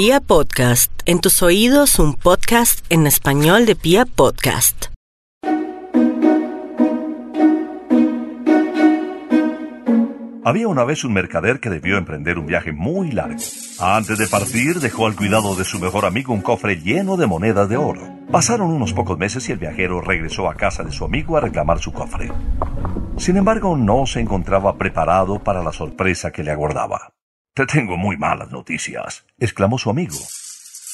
Pia Podcast, en tus oídos un podcast en español de Pia Podcast. Había una vez un mercader que debió emprender un viaje muy largo. Antes de partir, dejó al cuidado de su mejor amigo un cofre lleno de monedas de oro. Pasaron unos pocos meses y el viajero regresó a casa de su amigo a reclamar su cofre. Sin embargo, no se encontraba preparado para la sorpresa que le aguardaba. Te tengo muy malas noticias, exclamó su amigo.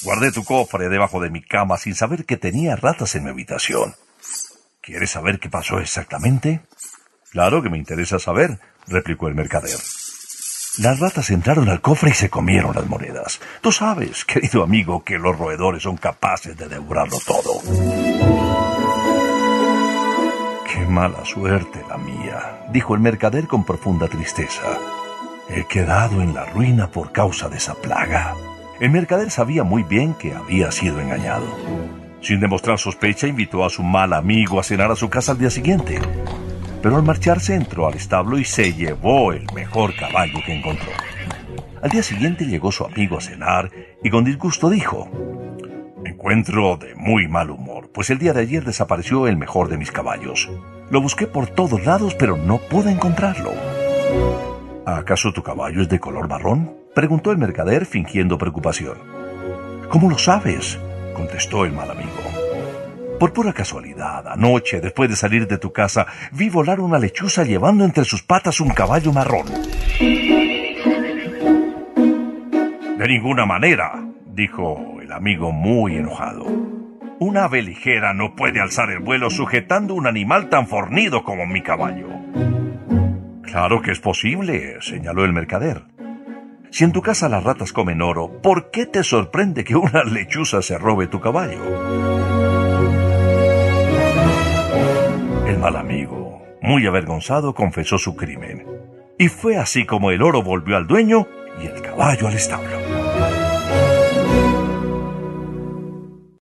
Guardé tu cofre debajo de mi cama sin saber que tenía ratas en mi habitación. ¿Quieres saber qué pasó exactamente? Claro que me interesa saber, replicó el mercader. Las ratas entraron al cofre y se comieron las monedas. Tú sabes, querido amigo, que los roedores son capaces de devorarlo todo. Qué mala suerte la mía, dijo el mercader con profunda tristeza. He quedado en la ruina por causa de esa plaga. El mercader sabía muy bien que había sido engañado. Sin demostrar sospecha, invitó a su mal amigo a cenar a su casa al día siguiente. Pero al marcharse entró al establo y se llevó el mejor caballo que encontró. Al día siguiente llegó su amigo a cenar y con disgusto dijo, encuentro de muy mal humor, pues el día de ayer desapareció el mejor de mis caballos. Lo busqué por todos lados, pero no pude encontrarlo. ¿Acaso tu caballo es de color marrón? preguntó el mercader fingiendo preocupación. ¿Cómo lo sabes? contestó el mal amigo. Por pura casualidad, anoche, después de salir de tu casa, vi volar una lechuza llevando entre sus patas un caballo marrón. De ninguna manera, dijo el amigo muy enojado. Una ave ligera no puede alzar el vuelo sujetando un animal tan fornido como mi caballo. Claro que es posible, señaló el mercader. Si en tu casa las ratas comen oro, ¿por qué te sorprende que una lechuza se robe tu caballo? El mal amigo, muy avergonzado, confesó su crimen. Y fue así como el oro volvió al dueño y el caballo al establo.